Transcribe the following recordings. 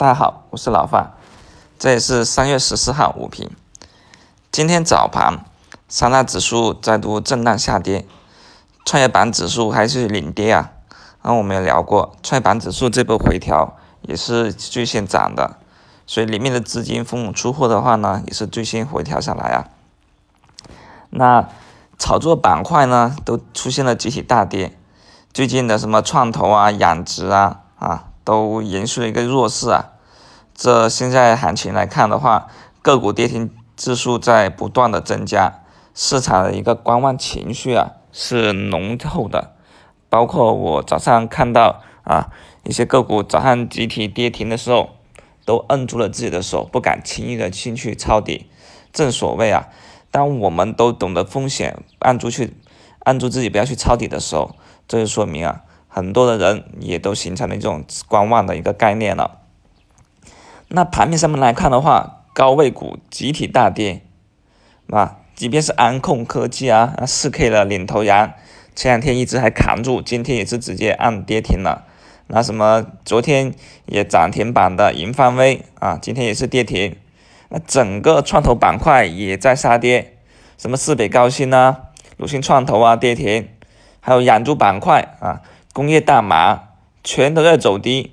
大家好，我是老范，这也是三月十四号午评。今天早盘，三大指数再度震荡下跌，创业板指数还是领跌啊。那我们也聊过，创业板指数这波回调也是最先涨的，所以里面的资金疯猛出货的话呢，也是最先回调下来啊。那炒作板块呢，都出现了集体大跌，最近的什么创投啊、养殖啊啊。都延续了一个弱势啊，这现在行情来看的话，个股跌停指数在不断的增加，市场的一个观望情绪啊是浓厚的，包括我早上看到啊一些个股早上集体跌停的时候，都摁住了自己的手，不敢轻易的进去抄底。正所谓啊，当我们都懂得风险，按住去按住自己不要去抄底的时候，这就说明啊。很多的人也都形成了一种观望的一个概念了。那盘面上面来看的话，高位股集体大跌，啊，即便是安控科技啊，四 K 的领头羊，前两天一直还扛住，今天也是直接按跌停了。那什么，昨天也涨停板的银方威啊，今天也是跌停。那整个创投板块也在杀跌，什么四北高新啊、鲁信创投啊跌停，还有养猪板块啊。工业大麻全都在走低，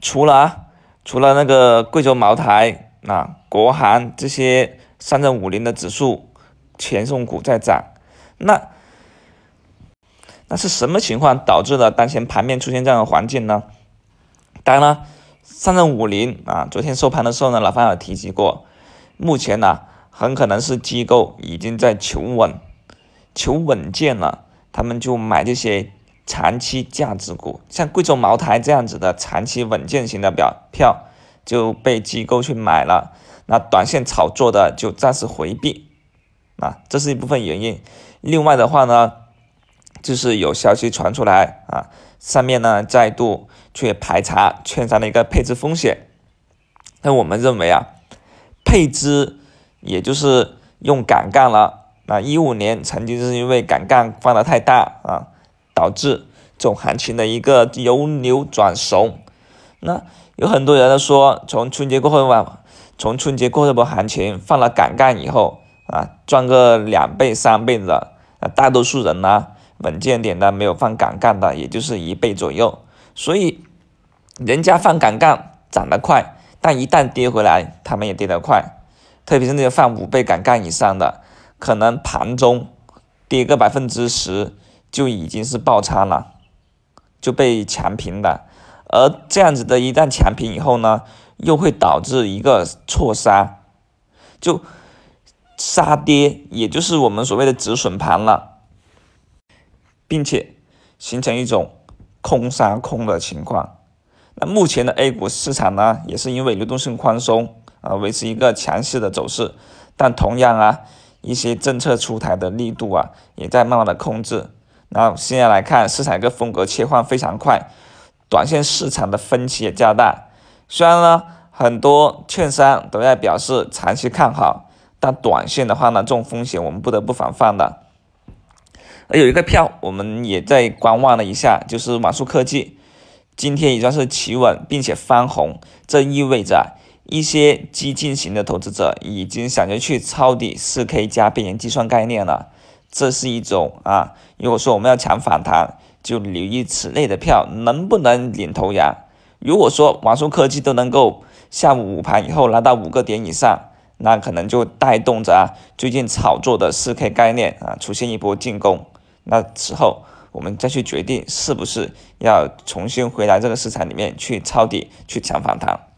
除了啊除了那个贵州茅台、啊国航这些上证五零的指数权重股在涨，那那是什么情况导致了当前盘面出现这样的环境呢？当然了，上证五零啊，昨天收盘的时候呢，老范有提及过，目前呢很可能是机构已经在求稳、求稳健了。他们就买这些长期价值股，像贵州茅台这样子的长期稳健型的表票就被机构去买了，那短线炒作的就暂时回避，啊，这是一部分原因。另外的话呢，就是有消息传出来啊，上面呢再度去排查券商的一个配置风险。那我们认为啊，配资也就是用杠杆了。啊，一五年曾经是因为杠杆放的太大啊，导致这种行情的一个由牛转怂。那有很多人都说，从春节过后吧，从春节过后这波行情放了杠杆以后啊，赚个两倍三倍的。那大多数人呢，稳健点的没有放杠杆的，也就是一倍左右。所以人家放杠杆涨得快，但一旦跌回来，他们也跌得快。特别是那些放五倍杠杆以上的。可能盘中跌个百分之十就已经是爆仓了，就被强平的，而这样子的一旦强平以后呢，又会导致一个错杀，就杀跌，也就是我们所谓的止损盘了，并且形成一种空杀空的情况。那目前的 A 股市场呢，也是因为流动性宽松啊，维持一个强势的走势，但同样啊。一些政策出台的力度啊，也在慢慢的控制。然后现在来看，市场一个风格切换非常快，短线市场的分歧也较大。虽然呢，很多券商都在表示长期看好，但短线的话呢，这种风险我们不得不防范的。而有一个票，我们也在观望了一下，就是网速科技，今天也算是企稳并且翻红，这意味着。一些激进型的投资者已经想着去抄底四 K 加边缘计算概念了，这是一种啊。如果说我们要抢反弹，就留意此类的票能不能领头羊。如果说网速科技都能够下午午盘以后拿到五个点以上，那可能就带动着啊最近炒作的四 K 概念啊出现一波进攻。那此后我们再去决定是不是要重新回来这个市场里面去抄底去抢反弹。